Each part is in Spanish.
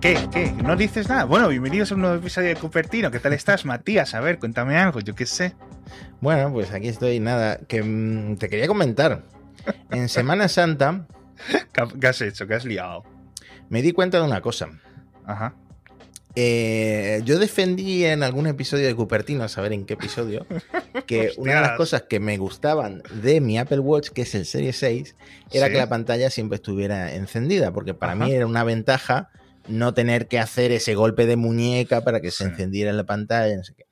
¿Qué? ¿Qué? ¿No dices nada? Bueno, bienvenidos a un nuevo episodio de Cupertino. ¿Qué tal estás, Matías? A ver, cuéntame algo, yo qué sé. Bueno, pues aquí estoy, nada, que mm, te quería comentar. En Semana Santa ¿Qué ha- qué has hecho? ¿Qué has liado? me di cuenta de una cosa. Ajá. Eh, yo defendí en algún episodio de Cupertino, a saber en qué episodio, que una de las cosas que me gustaban de mi Apple Watch, que es el Serie 6, era Sí. que la pantalla siempre estuviera encendida, porque para Ajá. mí era una ventaja no tener que hacer ese golpe de muñeca para que se Sí. encendiera la pantalla, no sé qué.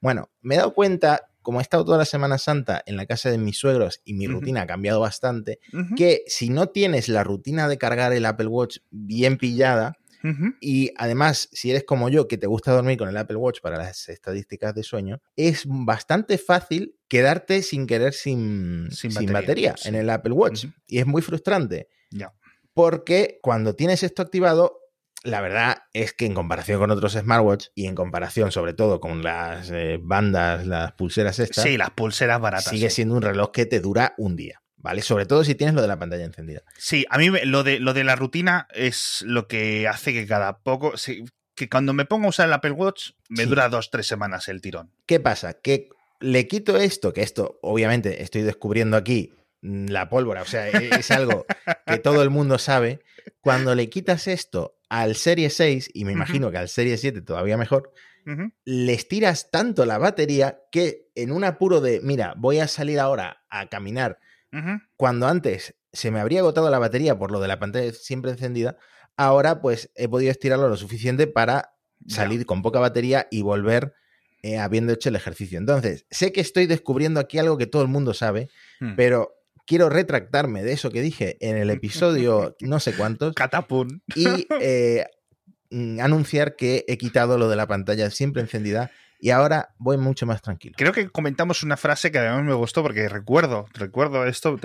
Bueno, me he dado cuenta, como he estado toda la Semana Santa en la casa de mis suegros y mi rutina ha cambiado bastante, que si no tienes la rutina de cargar el Apple Watch bien pillada, y además, si eres como yo, que te gusta dormir con el Apple Watch para las estadísticas de sueño, es bastante fácil quedarte sin querer sin, Sin sin batería, batería, sí. en el Apple Watch. Y es muy frustrante, Ya. porque cuando tienes esto activado, la verdad es que en comparación con otros smartwatch y en comparación sobre todo con las eh, bandas, las pulseras estas, Sí, las pulseras baratas. sigue sí. siendo un reloj que te dura un día, ¿vale? Sobre todo si tienes lo de la pantalla encendida. Sí, a mí lo de, lo de la rutina es lo que hace que cada poco. sí, que cuando me pongo a usar el Apple Watch, me Sí. dura dos, tres semanas el tirón. ¿Qué pasa? Que le quito esto, que esto obviamente estoy descubriendo aquí mm, la pólvora, o sea, e- es algo que todo el mundo sabe. Cuando le quitas esto al Serie 6, y me imagino que al Serie 7 todavía mejor, Ujú. le estiras tanto la batería que en un apuro de, mira, voy a salir ahora a caminar, cuando antes se me habría agotado la batería por lo de la pantalla siempre encendida, ahora pues he podido estirarlo lo suficiente para salir con poca batería y volver eh, habiendo hecho el ejercicio. Entonces, sé que estoy descubriendo aquí algo que todo el mundo sabe, Hmm. pero quiero retractarme de eso que dije en el episodio no sé cuántos Catapum. y eh, mm, anunciar que he quitado lo de la pantalla siempre encendida y ahora voy mucho más tranquilo. Creo que comentamos una frase que además me gustó porque recuerdo, recuerdo esto,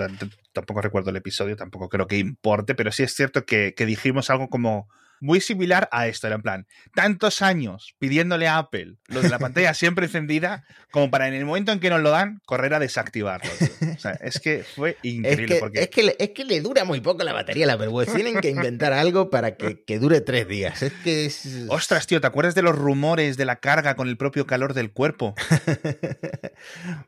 tampoco recuerdo el episodio, tampoco creo que importe, pero sí es cierto que, que dijimos algo como muy similar a esto, era en plan, tantos años pidiéndole a Apple lo de la pantalla siempre encendida, como para en el momento en que nos lo dan, correr a desactivarlo. tío. O sea, es que fue Es increíble que, porque... es, que le, es que le dura muy poco la batería la Apple Watch. Tienen que inventar algo para que, que dure tres días. Es que es... Ostras, tío, ¿te acuerdas de los rumores de la carga con el propio calor del cuerpo?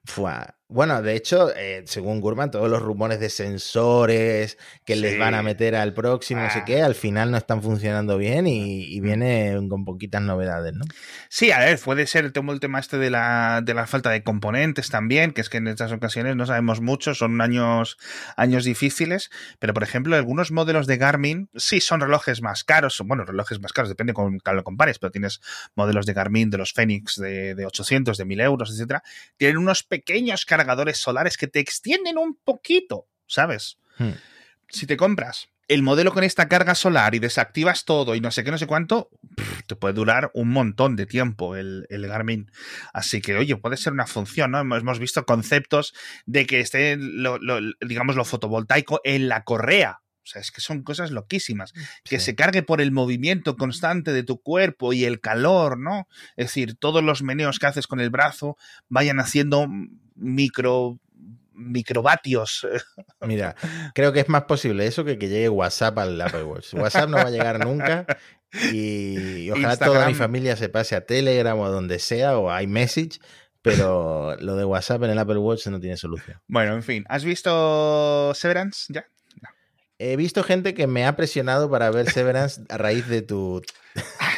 Fua. Bueno, de hecho, eh, según Gurman, todos los rumores de sensores que les van a meter al próximo, no sé Ah. qué, al final no están funcionando bien y, y viene con poquitas novedades, ¿no? Sí, a ver, puede ser el tema, el tema este de la, de la falta de componentes también, que es que en estas ocasiones no sabemos mucho, son años, años difíciles, pero por ejemplo, algunos modelos de Garmin sí son relojes más caros, bueno, relojes más caros, depende con cuál lo compares, pero tienes modelos de Garmin, de los Fenix de, de 800, de 1000 euros, etcétera, tienen unos pequeños cargadores solares que te extienden un poquito, ¿sabes? Hmm. si te compras el modelo con esta carga solar y desactivas todo y no sé qué, no sé cuánto, te puede durar un montón de tiempo el, el Garmin. Así que, oye, puede ser una función, ¿no? Hemos, hemos visto conceptos de que esté, lo, lo- digamos, lo fotovoltaico en la correa. O sea, es que son cosas loquísimas. Que Sí. se cargue por el movimiento constante de tu cuerpo y el calor, ¿no? Es decir, todos los meneos que haces con el brazo vayan haciendo micro microvatios Mira, creo que es más posible eso que que llegue WhatsApp al Apple Watch. WhatsApp no va a llegar nunca y, y ojalá toda mi familia se pase a Telegram o donde sea o a iMessage, pero lo de WhatsApp en el Apple Watch no tiene solución. Bueno, en fin, ¿has visto Severance ya? He visto gente que me ha presionado para ver Severance a raíz de tu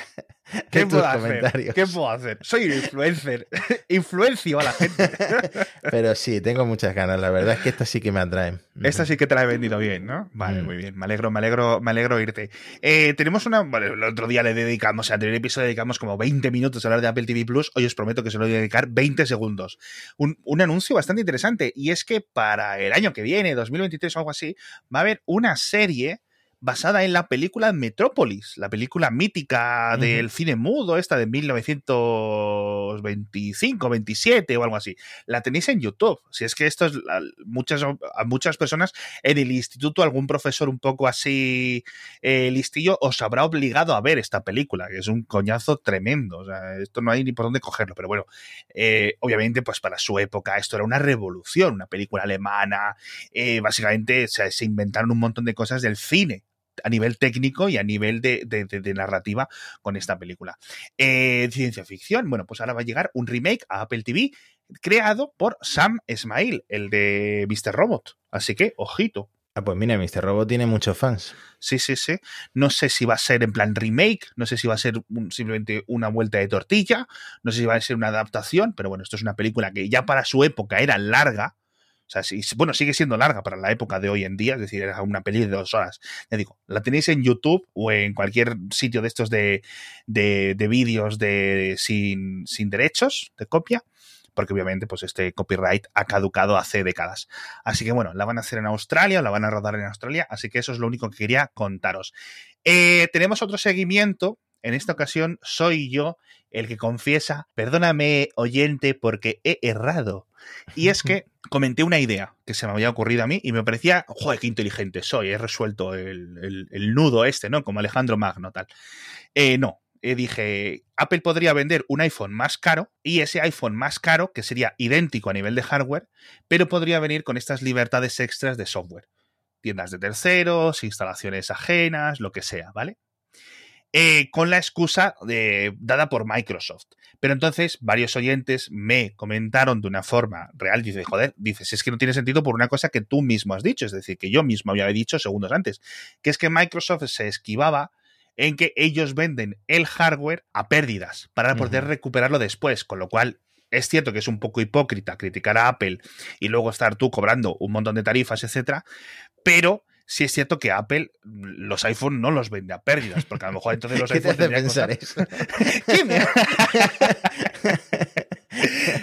¿Qué puedo hacer? ¿Qué puedo hacer? Soy un influencer. Influencio a la gente. Pero sí, tengo muchas ganas. La verdad es que esta sí que me atrae. Esta sí que te la he vendido bien, ¿no? Vale, Mm. muy bien. Me alegro, me alegro, me alegro irte. Eh, tenemos una. Bueno, el otro día le dedicamos, al anterior episodio dedicamos como 20 minutos a hablar de Apple TV Plus. Hoy os prometo que se lo voy a dedicar 20 segundos. Un, un anuncio bastante interesante. Y es que para el año que viene, 2023 o algo así, va a haber una serie basada en la película Metrópolis, la película mítica del cine mudo, esta de 1925, 27 o algo así. La tenéis en YouTube. Si es que esto es muchas, a muchas personas en el instituto, algún profesor un poco así eh, listillo os habrá obligado a ver esta película, que es un coñazo tremendo. O sea, esto no hay ni por dónde cogerlo, pero bueno, eh, obviamente, pues para su época esto era una revolución, una película alemana. eh, básicamente o sea, se inventaron un montón de cosas del cine a nivel técnico y a nivel de, narrativa con esta película. Eh, ciencia ficción, bueno, pues ahora va a llegar un remake a Apple TV creado por Sam Esmail, el de Mr. Robot. Así que, ojito. Ah, pues mira, Mr. Robot tiene muchos fans. Sí, sí, sí. No sé si va a ser en plan remake, no sé si va a ser simplemente una vuelta de tortilla, no sé si va a ser una adaptación, pero bueno, esto es una película que ya para su época era larga. Bueno, sigue siendo larga para la época de hoy en día, es decir, era una peli de dos horas. Ya digo, la tenéis en YouTube o en cualquier sitio de estos de, de, de vídeos de, sin, sin derechos de copia porque obviamente pues este copyright ha caducado hace décadas. Así que bueno, la van a hacer en Australia, la van a rodar en Australia, así que eso es lo único que quería contaros. Eh, tenemos otro seguimiento, en esta ocasión soy yo el que confiesa, perdóname oyente porque he errado. Y es que comenté una idea que se me había ocurrido a mí y me parecía, joder, qué inteligente soy, he resuelto el, nudo este, ¿no? Como Alejandro Magno, tal. Eh, no, eh, dije, Apple podría vender un iPhone más caro y ese iPhone más caro, que sería idéntico a nivel de hardware, pero podría venir con estas libertades extras de software. Tiendas de terceros, instalaciones ajenas, lo que sea, ¿vale? Eh, con la excusa de, dada por Microsoft. Pero entonces varios oyentes me comentaron de una forma real, dice, joder, dices, es que no tiene sentido por una cosa que tú mismo has dicho, es decir, que yo mismo había dicho segundos antes, que es que Microsoft se esquivaba en que ellos venden el hardware a pérdidas para poder recuperarlo después, con lo cual es cierto que es un poco hipócrita criticar a Apple y luego estar tú cobrando un montón de tarifas, etcétera, pero sí es cierto que Apple los iPhone no los vende a pérdidas, porque a lo mejor entonces los iPhone te pensar eso?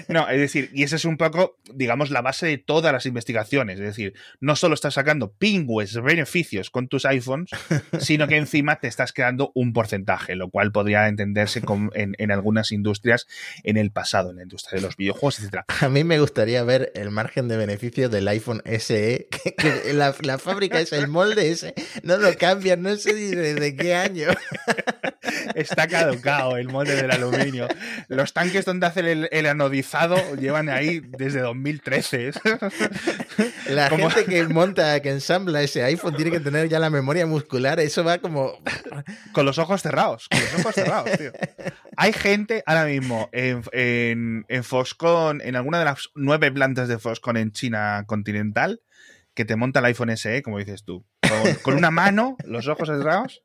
No, es decir, y esa es un poco, digamos, la base de todas las investigaciones. Es decir, no solo estás sacando pingües beneficios con tus iPhones, sino que encima te estás quedando un porcentaje, lo cual podría entenderse en, algunas industrias en el pasado, en la industria de los videojuegos, etc. A mí me gustaría ver el margen de beneficio del iPhone SE, que, la, fábrica es el molde ese, no lo cambian, no sé desde qué año. Está caducado el molde del aluminio. Los tanques donde hacen el, el anodizado llevan ahí desde 2013. La gente que monta, que ensambla ese iPhone tiene que tener ya la memoria muscular. Eso va como. Con los ojos cerrados. Con los ojos cerrados, tío. Hay gente ahora mismo en, en, en Foxconn, en alguna de las nueve plantas de Foxconn en China continental, que te monta el iPhone SE, como dices tú con, una mano, los ojos cerrados,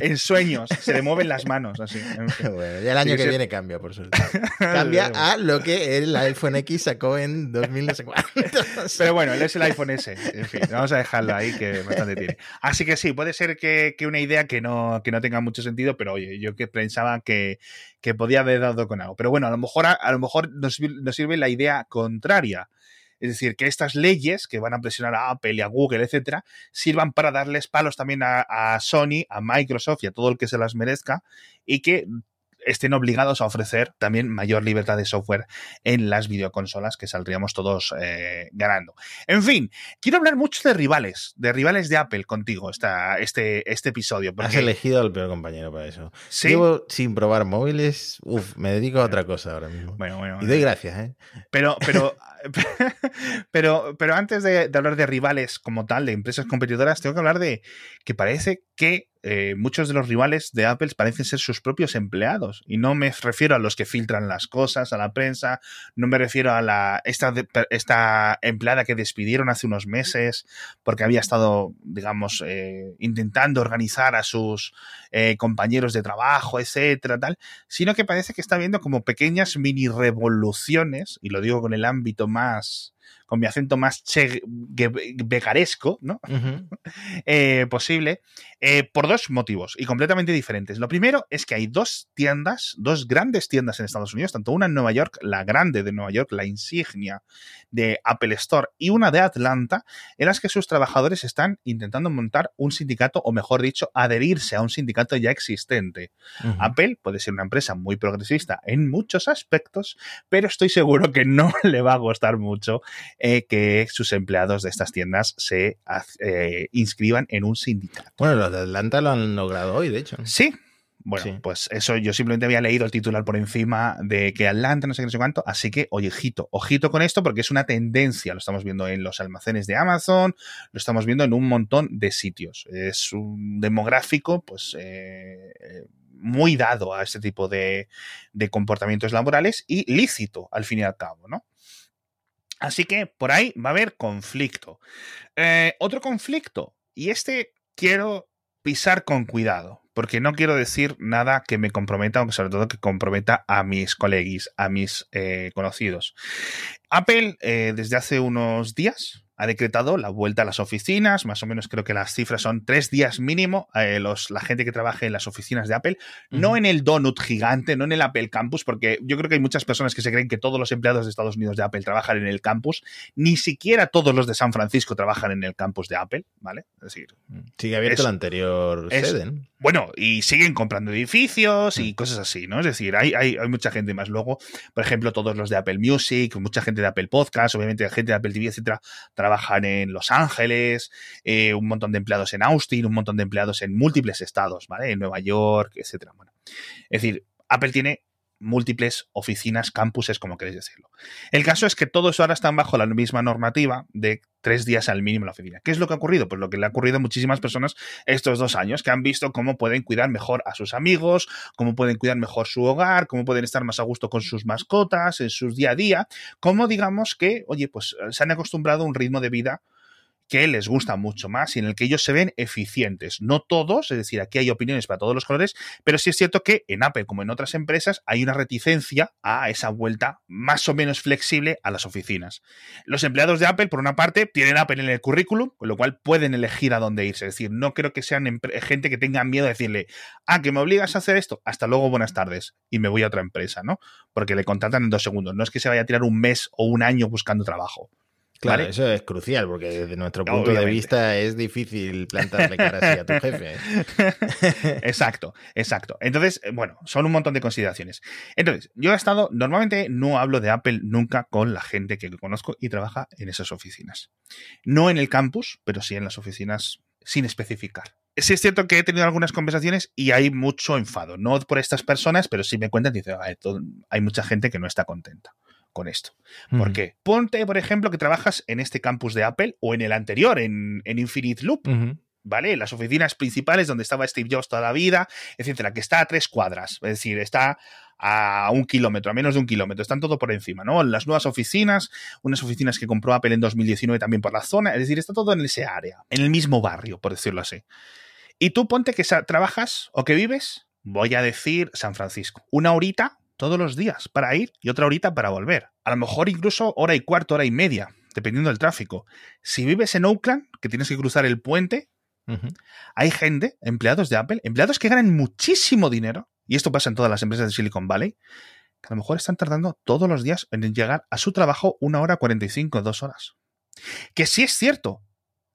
en sueños, se le mueven las manos así. Bueno, ya el año que viene cambia, por suerte. Cambia a lo que el iPhone X sacó en 2000 no sé Pero bueno, él es el iPhone S. En fin, vamos a dejarlo ahí que bastante tiene. Así que sí, puede ser que, una idea que no, que no tenga mucho sentido, pero oye, yo que pensaba que, que podía haber dado con algo. Pero bueno, a lo mejor, a, lo mejor nos, nos sirve la idea contraria es decir, que estas leyes que van a presionar a Apple y a Google, etcétera, sirvan para darles palos también a, a Sony, a Microsoft y a todo el que se las merezca y que estén obligados a ofrecer también mayor libertad de software en las videoconsolas que saldríamos todos eh, ganando. En fin, quiero hablar mucho de rivales, de rivales de Apple contigo esta, este, este episodio. Has elegido al peor compañero para eso. ¿Sí? Llevo sin probar móviles, uf, me dedico a otra cosa ahora mismo. Bueno, bueno, y doy gracias, ¿eh? Pero, pero, pero, pero antes de hablar de rivales como tal, de empresas competidoras, tengo que hablar de que parece que eh, muchos de los rivales de Apple parecen ser sus propios empleados. Y no me refiero a los que filtran las cosas, a la prensa, no me refiero a la esta, esta empleada que despidieron hace unos meses porque había estado, digamos, eh, intentando organizar a sus eh, compañeros de trabajo, etcétera, tal, sino que parece que está habiendo como pequeñas mini revoluciones, y lo digo con el ámbito más con mi acento más che becaresco, ¿no? Eh, posible, eh, por dos motivos y completamente diferentes. Lo primero es que hay dos tiendas, dos grandes tiendas en Estados Unidos, tanto una en Nueva York, la grande de Nueva York, la insignia de Apple Store, y una de Atlanta, en las que sus trabajadores están intentando montar un sindicato, o mejor dicho, adherirse a un sindicato ya existente. Apple puede ser una empresa muy progresista en muchos aspectos, pero estoy seguro que no le va a gustar mucho eh, que sus empleados de estas tiendas se eh, inscriban en un sindicato. Bueno, los de Atlanta lo han logrado hoy, de hecho. Sí, Bueno, pues eso yo simplemente había leído el titular por encima de que Atlanta, no sé qué, no sé cuánto. Así que, oye, ojito, ojito con esto porque es una tendencia. Lo estamos viendo en los almacenes de Amazon, lo estamos viendo en un montón de sitios. Es un demográfico, pues. Eh, muy dado a este tipo de, de comportamientos laborales y lícito, al fin y al cabo, ¿no? Así que por ahí va a haber conflicto. Eh, otro conflicto, y este quiero pisar con cuidado, porque no quiero decir nada que me comprometa, aunque sobre todo que comprometa a mis colegis, a mis eh, conocidos. Apple, eh, desde hace unos días, ha decretado la vuelta a las oficinas, más o menos creo que las cifras son tres días mínimo, eh, los, la gente que trabaje en las oficinas de Apple, no en el donut gigante, no en el Apple Campus, porque yo creo que hay muchas personas que se creen que todos los empleados de Estados Unidos de Apple trabajan en el campus, ni siquiera todos los de San Francisco trabajan en el campus de Apple, ¿vale? Es decir, mm. sigue abierto la anterior sede. Bueno, y siguen comprando edificios y mm. cosas así, ¿no? Es decir, hay, hay, hay mucha gente más. Luego, por ejemplo, todos los de Apple Music, mucha gente de Apple Podcast, obviamente gente de Apple TV, etcétera, trabajan en Los Ángeles, eh, un montón de empleados en Austin, un montón de empleados en múltiples estados, ¿vale? En Nueva York, etcétera. Bueno, es decir, Apple tiene múltiples oficinas, campuses, como queréis decirlo. El caso es que todos ahora están bajo la misma normativa de tres días al mínimo la oficina. ¿Qué es lo que ha ocurrido? Pues lo que le ha ocurrido a muchísimas personas estos dos años, que han visto cómo pueden cuidar mejor a sus amigos, cómo pueden cuidar mejor su hogar, cómo pueden estar más a gusto con sus mascotas, en sus día a día, cómo digamos que, oye, pues se han acostumbrado a un ritmo de vida que les gusta mucho más y en el que ellos se ven eficientes. No todos, es decir, aquí hay opiniones para todos los colores, pero sí es cierto que en Apple, como en otras empresas, hay una reticencia a esa vuelta más o menos flexible a las oficinas. Los empleados de Apple, por una parte, tienen Apple en el currículum, con lo cual pueden elegir a dónde irse. Es decir, no creo que sean gente que tenga miedo de decirle, ah, que me obligas a hacer esto, hasta luego, buenas tardes, y me voy a otra empresa, ¿no? Porque le contratan en dos segundos. No es que se vaya a tirar un mes o un año buscando trabajo. Claro, eso es crucial, porque desde nuestro punto de vista es difícil plantarle cara así a tu jefe. exacto, exacto. Entonces, eh, bueno, son un montón de consideraciones. Entonces, yo he estado, normalmente no hablo de Apple nunca con la gente que conozco y trabaja en esas oficinas. No en el campus, pero sí en las oficinas sin especificar. Sí es cierto que he tenido algunas conversaciones y hay mucho enfado, no por estas personas, pero sí me cuentan, dice, hay mucha gente que no está contenta con esto. ¿Por qué? Ponte, por ejemplo, que trabajas en este campus de Apple o en el anterior, en, Infinite Loop. ¿Vale? Las oficinas principales donde estaba Steve Jobs toda la vida, etcétera, que está a tres cuadras, es decir, está a un kilómetro, a menos de un kilómetro, están todo por encima, ¿no? Las nuevas oficinas, unas oficinas que compró Apple en 2019 también por la zona, es decir, está todo en ese área, en el mismo barrio, por decirlo así. Y tú ponte que trabajas o que vives, voy a decir San Francisco, una horita todos los días para ir y otra horita para volver. A lo mejor incluso hora y cuarto, hora y media, dependiendo del tráfico. Si vives en Oakland, que tienes que cruzar el puente, hay gente, empleados de Apple, empleados que ganan muchísimo dinero, y esto pasa en todas las empresas de Silicon Valley, que a lo mejor están tardando todos los días en llegar a su trabajo una hora 45, dos horas. Que sí es cierto,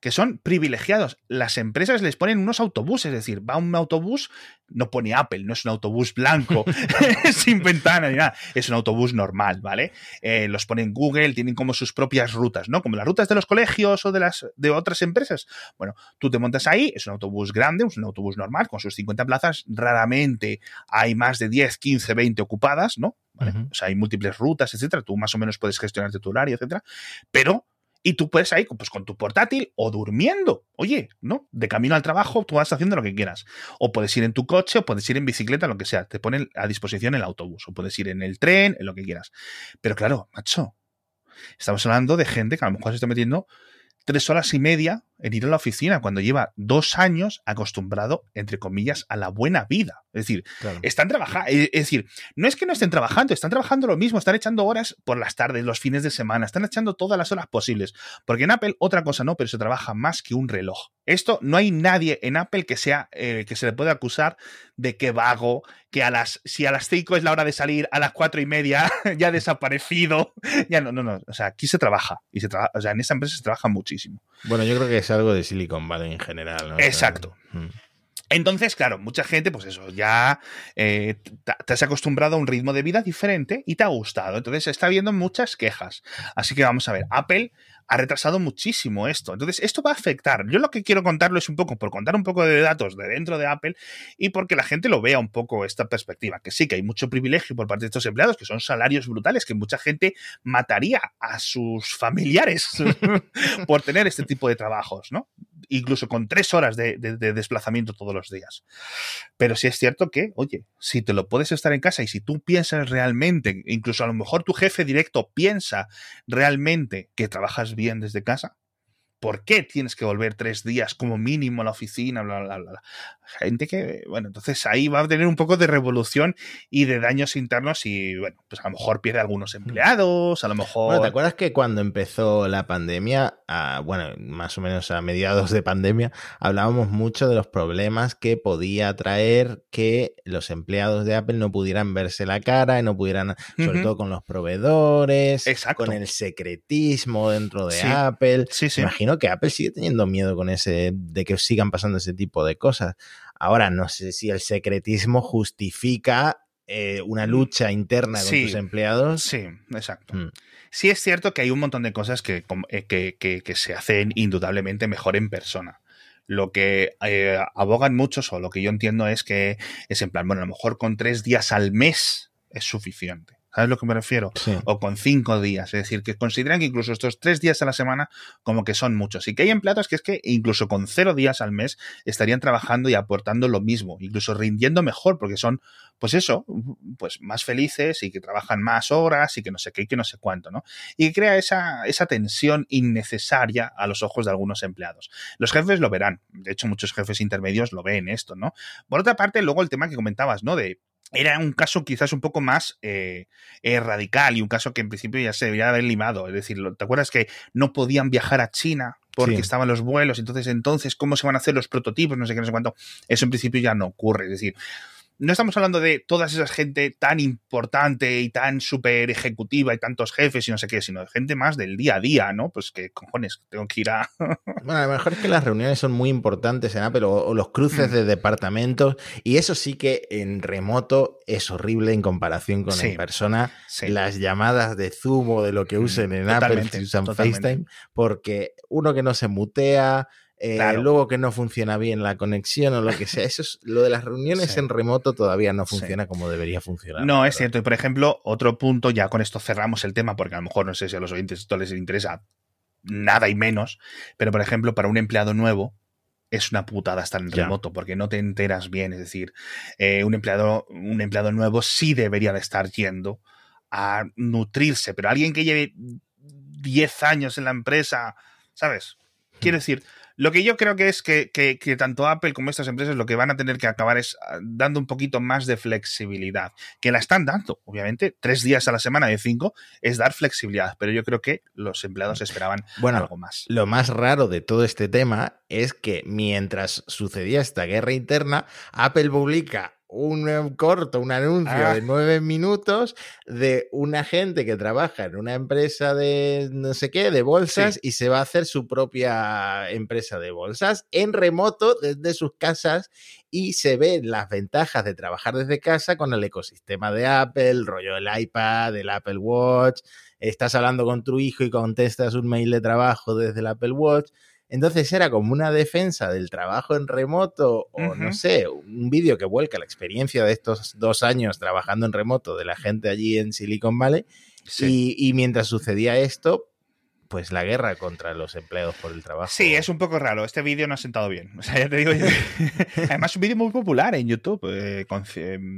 que son privilegiados. Las empresas les ponen unos autobuses, es decir, va un autobús, no pone Apple, no es un autobús blanco, sin ventana ni nada, es un autobús normal, ¿vale? Eh, los ponen Google, tienen como sus propias rutas, ¿no? Como las rutas de los colegios o de las de otras empresas. Bueno, tú te montas ahí, es un autobús grande, es un autobús normal, con sus 50 plazas, raramente hay más de 10, 15, 20 ocupadas, ¿no? O sea, hay múltiples rutas, etcétera. Tú más o menos puedes gestionarte tu horario, etcétera. Pero y tú puedes ir pues, con tu portátil o durmiendo. Oye, ¿no? De camino al trabajo tú vas haciendo lo que quieras. O puedes ir en tu coche o puedes ir en bicicleta, lo que sea. Te ponen a disposición el autobús. O puedes ir en el tren, en lo que quieras. Pero claro, macho, estamos hablando de gente que a lo mejor se está metiendo tres horas y media en ir a la oficina cuando lleva dos años acostumbrado, entre comillas, a la buena vida. Es decir, están trabajando, eh, es decir, no es que no estén trabajando, están trabajando lo mismo, están echando horas por las tardes, los fines de semana, están echando todas las horas posibles. Porque en Apple otra cosa no, pero se trabaja más que un reloj. Esto no hay nadie en Apple que sea eh, que se le pueda acusar de que vago, que a las si a las 5 es la hora de salir, a las cuatro y media ya ha desaparecido. Ya no, no, no. O sea, aquí se trabaja y se trabaja, o sea, en esta empresa se trabaja muchísimo. Bueno, yo creo que es algo de Silicon Valley en general. Exacto. Mm. Entonces, claro, mucha gente, pues eso, ya eh, te has acostumbrado a un ritmo de vida diferente y te ha gustado. Entonces, está habiendo muchas quejas. Así que vamos a ver, Apple ha retrasado muchísimo esto. Entonces, esto va a afectar. Yo lo que quiero contarlo es un poco por contar un poco de datos de dentro de Apple y porque la gente lo vea un poco esta perspectiva, que sí que hay mucho privilegio por parte de estos empleados, que son salarios brutales, que mucha gente mataría a sus familiares por tener este tipo de trabajos, ¿no? incluso con tres horas de, desplazamiento todos los días. Pero sí es cierto que, oye, si te lo puedes estar en casa y si tú piensas realmente, incluso a lo mejor tu jefe directo piensa realmente que trabajas bien desde casa, ¿Por qué tienes que volver tres días como mínimo a la oficina? Bla, bla, bla, Gente que, bueno, entonces ahí va a tener un poco de revolución y de daños internos y, bueno, pues a lo mejor pierde algunos mm. empleados, a lo mejor... Bueno, ¿te acuerdas que cuando empezó la pandemia, bueno, más o menos a mediados de pandemia, hablábamos mucho de los problemas que podía traer que los empleados de Apple no pudieran verse la cara y no pudieran, sobre todo con los proveedores, con el secretismo dentro de Apple. Sí, sí. Imagino que Apple sigue teniendo miedo con ese, de que sigan pasando ese tipo de cosas. Ahora, no sé si el secretismo justifica eh, una mm, lucha interna con tus empleados. Sí, exacto. Mm. Sí es cierto que hay un montón de cosas que, eh, que, se hacen indudablemente mejor en persona lo que eh, abogan muchos, o lo que yo entiendo es que es en plan, bueno, a lo mejor con tres días al mes es suficiente. ¿Sabes a lo que me refiero? O con cinco días. Es decir, que consideran que incluso estos tres días a la semana como que son muchos. Y que hay empleados que es que incluso con cero días al mes estarían trabajando y aportando lo mismo, incluso rindiendo mejor, porque son, pues eso, pues más felices y que trabajan más horas y que no sé qué y que no sé cuánto, ¿no? Y crea esa, esa tensión innecesaria a los ojos de algunos empleados. Los jefes lo verán. De hecho, muchos jefes intermedios lo ven esto, ¿no? Por otra parte, luego el tema que comentabas, ¿no? De era un caso quizás un poco más eh, eh, radical y un caso que en principio ya se debería haber limado. Es decir, ¿te acuerdas que no podían viajar a China porque estaban los vuelos? Entonces, entonces, ¿cómo se van a hacer los prototipos? No sé qué, no sé cuánto. Eso en principio ya no ocurre. Es decir, no estamos hablando de toda esa gente tan importante y tan súper ejecutiva y tantos jefes y no sé qué, sino de gente más del día a día, ¿no? Pues que cojones, tengo que ir a. bueno, a lo mejor es que las reuniones son muy importantes en Apple o, los cruces mm. de departamentos y eso sí que en remoto es horrible en comparación con en persona. Las llamadas de Zoom o de lo que mm, usen en Apple, si usan FaceTime, porque uno que no se mutea, eh, luego que no funciona bien la conexión o lo que sea. Eso es lo de las reuniones en remoto todavía no funciona como debería funcionar. No, es cierto. Y por ejemplo, otro punto, ya con esto cerramos el tema, porque a lo mejor no sé si a los oyentes esto les interesa nada y menos, pero por ejemplo, para un empleado nuevo, es una putada estar en remoto porque no te enteras bien. Es decir, eh, un, empleado, un empleado nuevo sí debería de estar yendo a nutrirse, pero alguien que lleve 10 años en la empresa, ¿sabes? Quiere decir, lo que yo creo que es que, tanto Apple como estas empresas lo que van a tener que acabar es ah, dando un poquito más de flexibilidad, que la están dando, obviamente, tres días a la semana de cinco es dar flexibilidad, pero yo creo que los empleados esperaban algo más. Lo más raro de todo este tema es que mientras sucedía esta guerra interna, Apple publica un corto, un anuncio de ah. nueve minutos de una gente que trabaja en una empresa de no sé qué, de bolsas, y se va a hacer su propia empresa de bolsas en remoto desde sus casas y se ven las ventajas de trabajar desde casa con el ecosistema de Apple, el rollo del iPad, el Apple Watch, estás hablando con tu hijo y contestas un mail de trabajo desde el Apple Watch. Entonces era como una defensa del trabajo en remoto o no sé, un vídeo que vuelca la experiencia de estos dos años trabajando en remoto de la gente allí en Silicon Valley. Y, y, mientras sucedía esto, pues la guerra contra los empleados por el trabajo. Sí, es un poco raro. Este vídeo no ha sentado bien. O sea, ya te digo. Además, un vídeo muy popular en YouTube, eh, con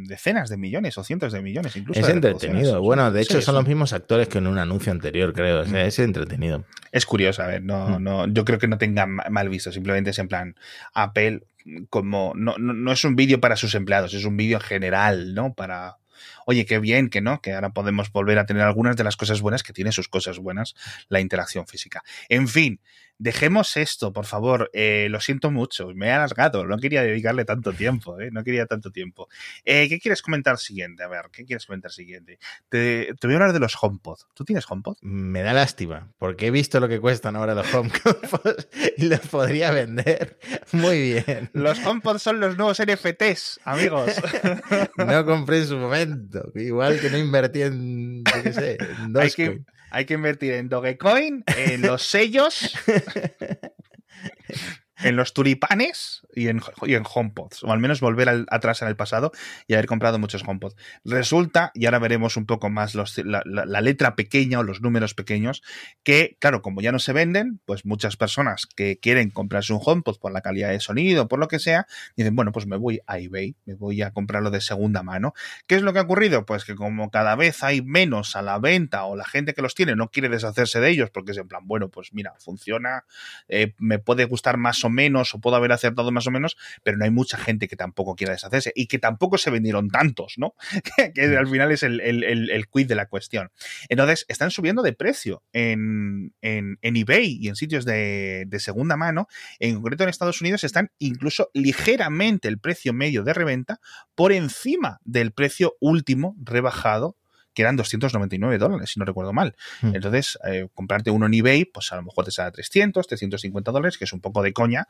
decenas de millones o cientos de millones incluso. Es entretenido. Bueno, de hecho, son los mismos actores que en un anuncio anterior, creo. O sea, mm. es entretenido. Es curioso, a ver, no, mm. no, yo creo que no tenga mal visto. Simplemente es en plan, Apple como no, no, no es un vídeo para sus empleados, es un vídeo general, ¿no? Para, oye, qué bien que no, que ahora podemos volver a tener algunas de las cosas buenas que tiene sus cosas buenas la interacción física. En fin, dejemos esto, por favor. Eh, lo siento mucho, me he alargado, no quería dedicarle tanto tiempo, ¿eh? no quería tanto tiempo. Eh, ¿Qué quieres comentar siguiente? A ver, ¿qué quieres comentar siguiente? Te, te, voy a hablar de los HomePod. ¿Tú tienes HomePod? Me da lástima, porque he visto lo que cuestan ahora los HomePod y los podría vender muy bien. Los HomePod son los nuevos NFTs, amigos. no compré en su momento, igual que no invertí en, yo qué sé, en hay que, hay que invertir en Dogecoin, en los sellos en los tulipanes y en, y en HomePods, o al menos volver atrás en el pasado y haber comprado muchos HomePods. Resulta, y ahora veremos un poco más los, la, letra pequeña o los números pequeños, que, claro, como ya no se venden, pues muchas personas que quieren comprarse un HomePod por la calidad de sonido, por lo que sea, dicen, bueno, pues me voy a eBay, me voy a comprarlo de segunda mano. ¿Qué es lo que ha ocurrido? Pues que como cada vez hay menos a la venta o la gente que los tiene no quiere deshacerse de ellos porque es en plan, bueno, pues mira, funciona, eh, me puede gustar más o menos o puedo haber acertado más o menos, pero no hay mucha gente que tampoco quiera deshacerse y que tampoco se vendieron tantos, ¿no? que al final es el, el, el, el quid de la cuestión. Entonces, están subiendo de precio en, en, en eBay y en sitios de, de, segunda mano. En concreto, en Estados Unidos están incluso ligeramente el precio medio de reventa por encima del precio último rebajado que eran 299 dólares, si no recuerdo mal. Mm. Entonces, eh, comprarte uno en eBay, pues a lo mejor te sale 300, 350 dólares, que es un poco de coña,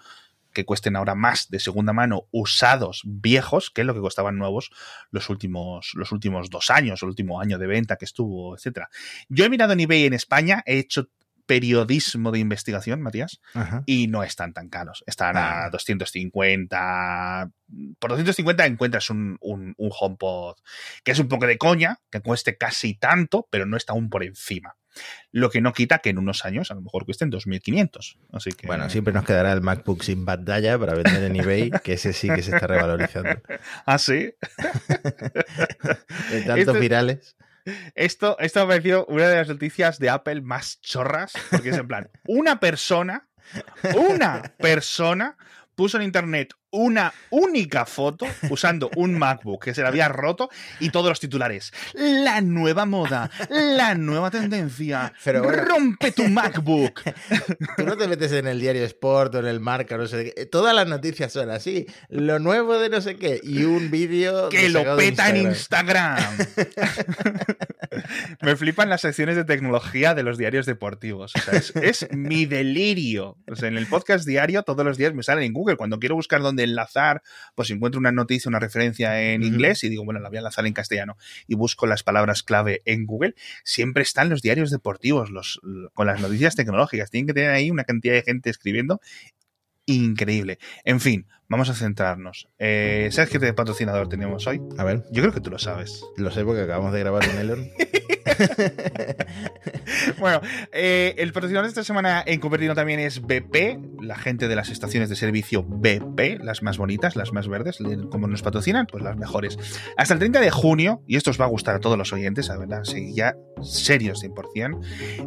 que cuesten ahora más de segunda mano usados viejos que lo que costaban nuevos los últimos, los últimos dos años, el último año de venta que estuvo, etcétera. Yo he mirado en eBay en España, he hecho periodismo de investigación, Matías, Ajá. y no están tan caros. Están ah. a 250. Por 250 encuentras un, un, un, HomePod que es un poco de coña, que cueste casi tanto, pero no está aún por encima. Lo que no quita que en unos años a lo mejor cuesten 2.500. Así que... Bueno, siempre nos quedará el MacBook sin pantalla para vender en eBay, que ese sí que se está revalorizando. ¿Ah, sí? de tantos Esto... virales. Esto, esto me ha parecido una de las noticias de Apple más chorras, porque es en plan, una persona, una persona puso en internet una única foto usando un MacBook que se le había roto y todos los titulares. La nueva moda, la nueva tendencia. Pero bueno, rompe tu MacBook. Tú no te metes en el diario Sport o en el Marca, no sé qué. Todas las noticias son así. Lo nuevo de no sé qué y un vídeo que lo peta en Instagram. Me flipan las secciones de tecnología de los diarios deportivos. O sea, es, es mi delirio. O sea, en el podcast diario todos los días me salen en Google cuando quiero buscar dónde enlazar, pues encuentro una noticia, una referencia en inglés y digo, bueno, la voy a enlazar en castellano y busco las palabras clave en Google, siempre están los diarios deportivos, los, con las noticias tecnológicas. Tienen que tener ahí una cantidad de gente escribiendo increíble. En fin, vamos a centrarnos. Eh, ¿Sabes qué patrocinador tenemos hoy? A ver. Yo creo que tú lo sabes. Lo sé porque acabamos de grabar un Elon. bueno, eh, el patrocinador de esta semana en Cupertino también es BP, la gente de las estaciones de servicio BP, las más bonitas, las más verdes, como nos patrocinan, pues las mejores. Hasta el 30 de junio, y esto os va a gustar a todos los oyentes, la verdad, sí, ya serios 100%,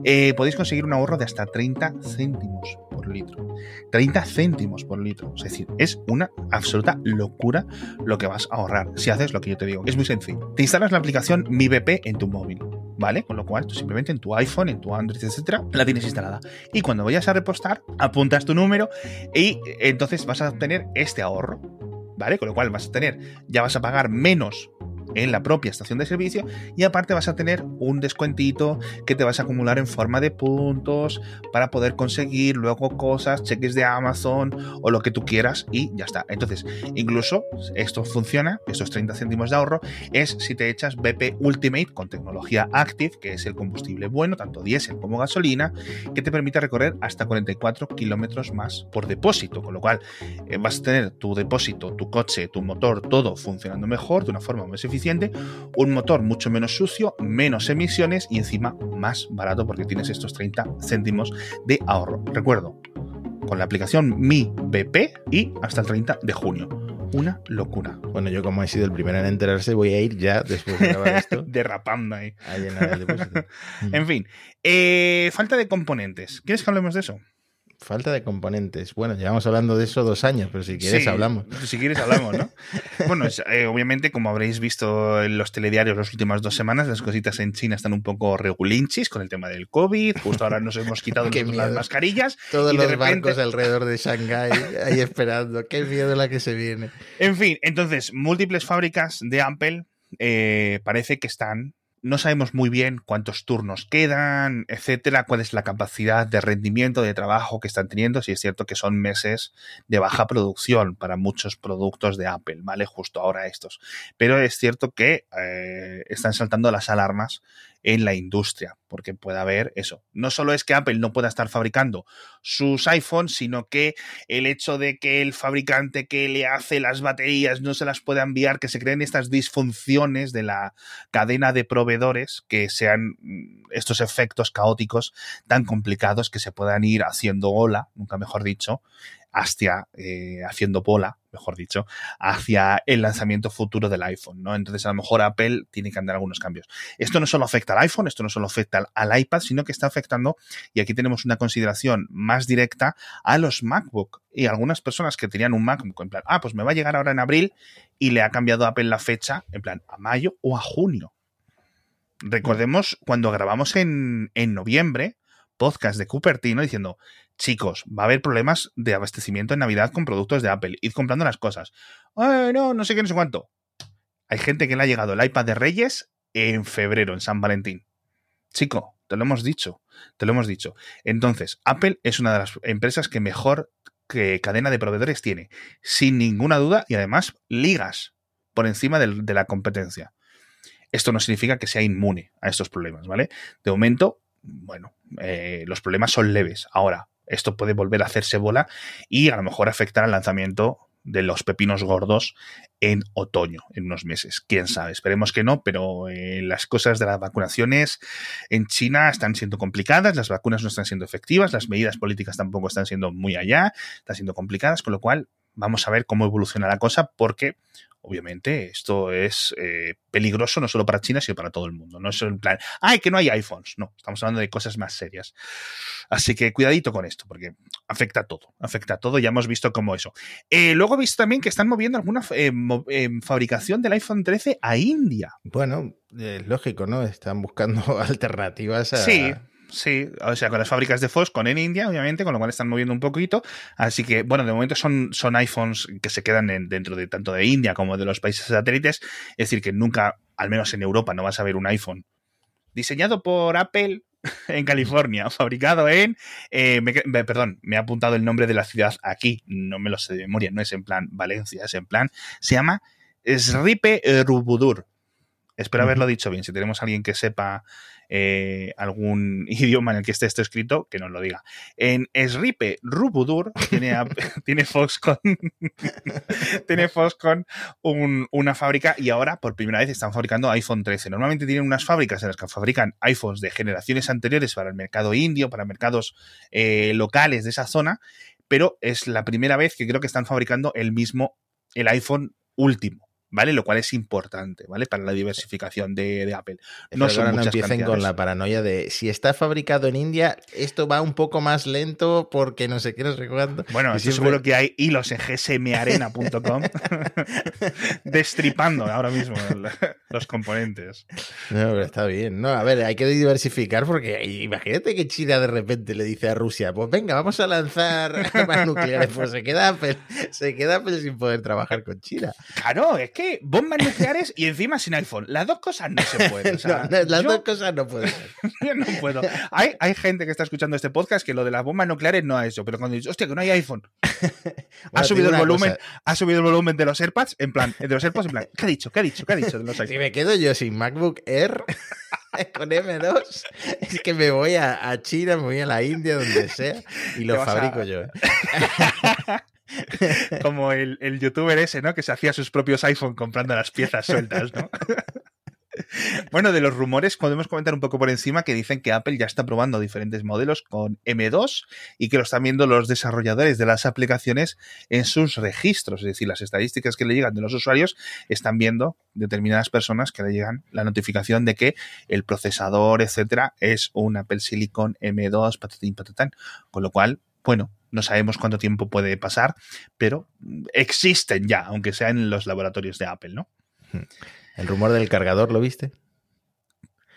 eh, podéis conseguir un ahorro de hasta 30 céntimos por litro. 30 céntimos por litro. Es decir, es una absoluta locura lo que vas a ahorrar si haces lo que yo te digo. Es muy sencillo. Te instalas la aplicación Mi BP en tu móvil. ¿Vale? Con lo cual, tú simplemente en tu iPhone, en tu Android, etcétera, la tienes instalada. Y cuando vayas a repostar, apuntas tu número y entonces vas a obtener este ahorro. ¿Vale? Con lo cual vas a tener, ya vas a pagar menos en la propia estación de servicio y aparte vas a tener un descuentito que te vas a acumular en forma de puntos para poder conseguir luego cosas, cheques de Amazon o lo que tú quieras y ya está. Entonces, incluso esto funciona, estos 30 céntimos de ahorro, es si te echas BP Ultimate con tecnología Active, que es el combustible bueno, tanto diésel como gasolina, que te permite recorrer hasta 44 kilómetros más por depósito, con lo cual eh, vas a tener tu depósito, tu coche, tu motor, todo funcionando mejor, de una forma más eficiente un motor mucho menos sucio, menos emisiones y encima más barato porque tienes estos 30 céntimos de ahorro. Recuerdo, con la aplicación Mi BP y hasta el 30 de junio. Una locura. Bueno, yo como he sido el primero en enterarse, voy a ir ya después de grabar esto. Derrapando ahí. A llenar el depósito. en fin, eh, falta de componentes. ¿Quieres que hablemos de eso? Falta de componentes. Bueno, llevamos hablando de eso dos años, pero si quieres hablamos. Si quieres hablamos, ¿no? bueno, eh, obviamente, como habréis visto en los telediarios las últimas dos semanas, las cositas en China están un poco regulinchis con el tema del COVID. Justo ahora nos hemos quitado las mascarillas. Todos los barcos alrededor de Shanghái ahí esperando. Qué miedo la que se viene. En fin, entonces, múltiples fábricas de Apple eh, parece que están no sabemos muy bien cuántos turnos quedan, etcétera, cuál es la capacidad de rendimiento de trabajo que están teniendo, si es cierto que son meses de baja producción para muchos productos de Apple, ¿vale? Justo ahora estos. Pero es cierto que eh, están saltando las alarmas en la industria, porque puede haber eso. No solo es que Apple no pueda estar fabricando sus iPhones, sino que el hecho de que el fabricante que le hace las baterías no se las pueda enviar, que se creen estas disfunciones de la cadena de proveedores, que sean mm, estos efectos caóticos tan complicados que se puedan ir haciendo ola, nunca mejor dicho, hacia, eh, haciendo bola, mejor dicho, hacia el lanzamiento futuro del iPhone, ¿no? Entonces, a lo mejor Apple tiene que andar algunos cambios. Esto no solo afecta al iPhone, esto no solo afecta al iPad, sino que está afectando, y aquí tenemos una consideración más directa, a los MacBook. Y algunas personas que tenían un MacBook, en plan, ah, pues me va a llegar ahora en abril, y le ha cambiado Apple la fecha, en plan, a mayo o a junio. Recordemos cuando grabamos en, en noviembre, podcast de Cupertino diciendo, chicos, va a haber problemas de abastecimiento en Navidad con productos de Apple. Id comprando las cosas. Ay, no, no sé qué, no sé cuánto. Hay gente que le ha llegado el iPad de Reyes en febrero, en San Valentín. Chico, te lo hemos dicho, te lo hemos dicho. Entonces, Apple es una de las empresas que mejor que cadena de proveedores tiene, sin ninguna duda, y además ligas por encima de la competencia. Esto no significa que sea inmune a estos problemas, ¿vale? De momento, bueno, eh, los problemas son leves. Ahora, esto puede volver a hacerse bola y a lo mejor afectar al lanzamiento de los pepinos gordos en otoño, en unos meses. Quién sabe, esperemos que no, pero eh, las cosas de las vacunaciones en China están siendo complicadas, las vacunas no están siendo efectivas, las medidas políticas tampoco están siendo muy allá, están siendo complicadas, con lo cual vamos a ver cómo evoluciona la cosa, porque obviamente esto es eh, peligroso no solo para China, sino para todo el mundo. No es en plan, ay, que no hay iPhones. No, estamos hablando de cosas más serias. Así que cuidadito con esto, porque afecta a todo, afecta a todo. Ya hemos visto cómo eso. Eh, luego he visto también que están moviendo alguna eh, fabricación del iPhone 13 a India. Bueno, es lógico, ¿no? Están buscando alternativas a... Sí Sí, o sea, con las fábricas de Foxconn en India, obviamente, con lo cual están moviendo un poquito. Así que, bueno, de momento son, son iPhones que se quedan dentro de tanto de India como de los países satélites. Es decir, que nunca, al menos en Europa, no vas a ver un iPhone diseñado por Apple en California, fabricado en. Eh, perdón, me ha apuntado el nombre de la ciudad aquí, no me lo sé de memoria, no es en plan Valencia, es en plan. Se llama Sripe Rubudur. Espero haberlo dicho bien. Si tenemos alguien que sepa eh, algún idioma en el que esté esto escrito, que nos lo diga. En Sripe Rubudur tiene, tiene Foxconn, tiene Foxconn una fábrica y ahora por primera vez están fabricando iPhone 13. Normalmente tienen unas fábricas en las que fabrican iPhones de generaciones anteriores para el mercado indio, para mercados eh, locales de esa zona, pero es la primera vez que creo que están fabricando el mismo, el iPhone último. ¿Vale? Lo cual es importante, ¿vale? Para la diversificación de, Apple. No, son no empiecen con la paranoia de si está fabricado en India, esto va un poco más lento porque no sé qué, no sé cuándo. Bueno, estoy seguro que hay hilos en gsmarena.com destripando ahora mismo los componentes. No, pero está bien. No, a ver, hay que diversificar porque imagínate que China de repente le dice a Rusia, pues venga, vamos a lanzar armas nucleares, pues se queda Apple, se queda Apple sin poder trabajar con China. Claro, es que bombas nucleares y encima sin iPhone. Las dos cosas no se pueden. las dos cosas no pueden yo no puedo. Hay, hay, gente que está escuchando este podcast que lo de las bombas nucleares no es eso, pero cuando dices, hostia, que no hay iPhone, ha subido el volumen, ha subido el volumen de los AirPods, en plan, de los AirPods, en plan, ¿qué ha dicho? ¿Qué ha dicho? ¿Qué ha dicho de los Si me quedo yo sin MacBook Air con M2, es que me voy a, a, China, me voy a la India, donde sea, y lo fabrico yo. Como el, el, youtuber ese, ¿no? Que se hacía sus propios iPhone comprando las piezas sueltas, ¿no? Bueno, de los rumores podemos comentar un poco por encima que dicen que Apple ya está probando diferentes modelos con M2 y que lo están viendo los desarrolladores de las aplicaciones en sus registros, es decir, las estadísticas que le llegan de los usuarios están viendo determinadas personas que le llegan la notificación de que el procesador, etcétera, es un Apple Silicon M2 patatín patatán, con lo cual bueno, no sabemos cuánto tiempo puede pasar, pero existen ya, aunque sea en los laboratorios de Apple, ¿no? Hmm. ¿El rumor del cargador lo viste?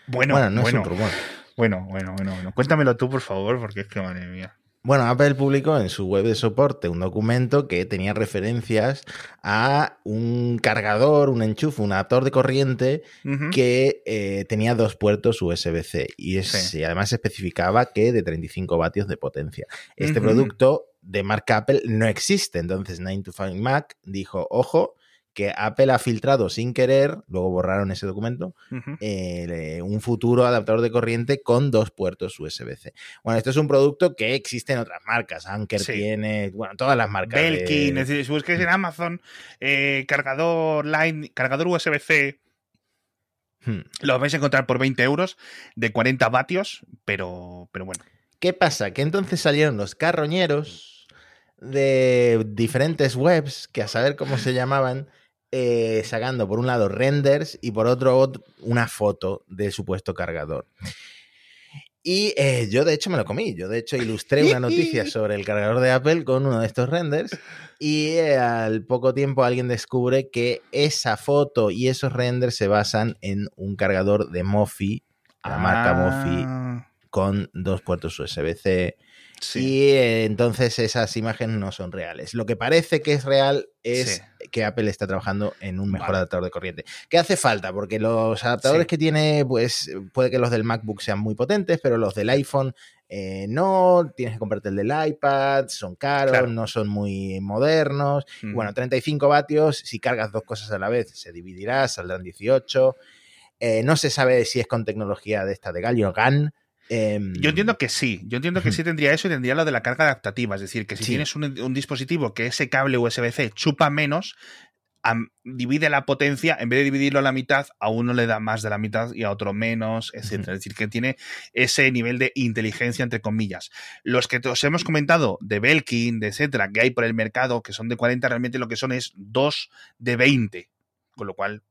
Bueno, bueno, no es un rumor. Bueno, bueno, bueno, bueno. Cuéntamelo tú, por favor, porque es que madre mía. Bueno, Apple publicó en su web de soporte un documento que tenía referencias a un cargador, un enchufe, un adaptador de corriente que eh, tenía dos puertos USB-C y, además especificaba que de 35 vatios de potencia. Este producto de marca Apple no existe, entonces 9 to 5 Mac dijo, ojo, que Apple ha filtrado sin querer, luego borraron ese documento, eh, un futuro adaptador de corriente con dos puertos USB-C. Bueno, esto es un producto que existe en otras marcas. Anker tiene, bueno, todas las marcas. Belkin, de... si busques en Amazon, eh, cargador line, cargador USB-C. Hmm. Lo vais a encontrar por 20 euros de 40 vatios, pero, pero bueno. ¿Qué pasa? Que entonces salieron los carroñeros de diferentes webs, que a saber cómo se llamaban, eh, sacando por un lado renders y por otro una foto del supuesto cargador. Y eh, yo de hecho me lo comí, yo de hecho ilustré una noticia sobre el cargador de Apple con uno de estos renders y eh, al poco tiempo alguien descubre que esa foto y esos renders se basan en un cargador de Mofi, la marca Mofi, ah. con dos puertos USB-C y eh, entonces esas imágenes no son reales. Lo que parece que es real es que Apple está trabajando en un mejor adaptador de corriente. ¿Qué hace falta? Porque los adaptadores que tiene, pues puede que los del MacBook sean muy potentes, pero los del iPhone eh, no, tienes que comprarte el del iPad, son caros, no son muy modernos. Bueno, 35 vatios, si cargas dos cosas a la vez, se dividirá, saldrán 18. Eh, no se sabe si es con tecnología de esta de Gallium GAN, Em, yo entiendo que sí, yo entiendo que sí tendría eso y tendría lo de la carga adaptativa, es decir, que si tienes un, dispositivo que ese cable USB-C chupa menos, divide la potencia, en vez de dividirlo a la mitad, a uno le da más de la mitad y a otro menos, etc. Es decir, que tiene ese nivel de inteligencia, entre comillas. Los que os hemos comentado de Belkin, de etcétera, que hay por el mercado, que son de 40, realmente lo que son es 2 de 20. Con lo cual,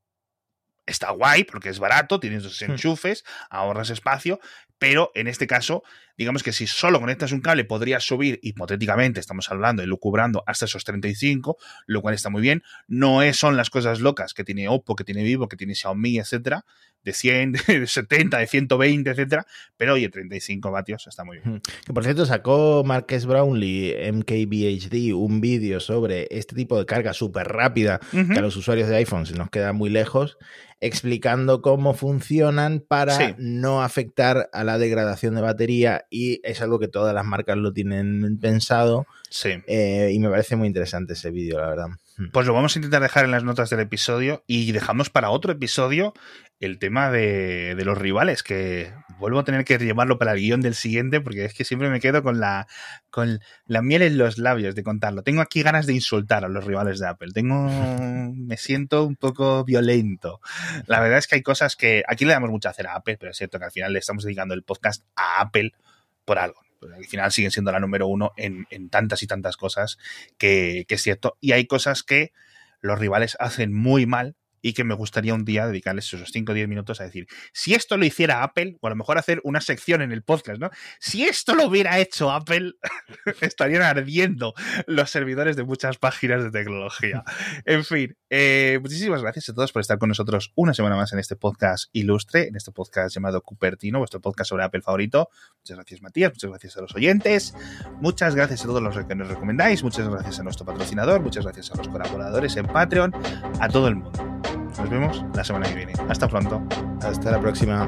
está guay porque es barato, tienes dos hmm. enchufes, ahorras espacio, pero en este caso, digamos que si solo conectas un cable podrías subir, hipotéticamente, estamos hablando y lucubrando hasta esos 35, lo cual está muy bien. No es, son las cosas locas que tiene Oppo, que tiene Vivo, que tiene Xiaomi, etcétera, de 100, de 70, de 120, etcétera, pero oye, 35 vatios está muy bien. Que por cierto, sacó Marques Brownlee, MKBHD, un vídeo sobre este tipo de carga súper rápida que a los usuarios de iPhone se nos queda muy lejos explicando cómo funcionan para no afectar a la degradación de batería y es algo que todas las marcas lo tienen pensado. Sí. Eh, y me parece muy interesante ese vídeo, la verdad. Hmm. Pues lo vamos a intentar dejar en las notas del episodio y dejamos para otro episodio el tema de, los rivales, que vuelvo a tener que llevarlo para el guion del siguiente, porque es que siempre me quedo con la, con la miel en los labios de contarlo. Tengo aquí ganas de insultar a los rivales de Apple. Tengo, me siento un poco violento. La verdad es que hay cosas que aquí le damos mucha hacer a Apple, pero es cierto que al final le estamos dedicando el podcast a Apple por algo. al final siguen siendo la número uno en, tantas y tantas cosas que, que es cierto. Y hay cosas que los rivales hacen muy mal y que me gustaría un día dedicarles esos 5 o 10 minutos a decir, si esto lo hiciera Apple, o a lo mejor hacer una sección en el podcast, ¿no? Si esto lo hubiera hecho Apple, estarían ardiendo los servidores de muchas páginas de tecnología. En fin, eh, muchísimas gracias a todos por estar con nosotros una semana más en este podcast ilustre, en este podcast llamado Cupertino, vuestro podcast sobre Apple favorito. Muchas gracias Matías, muchas gracias a los oyentes, muchas gracias a todos los que nos recomendáis, muchas gracias a nuestro patrocinador, muchas gracias a los colaboradores en Patreon, a todo el mundo. Nos vemos la semana que viene. Hasta pronto. Hasta la próxima.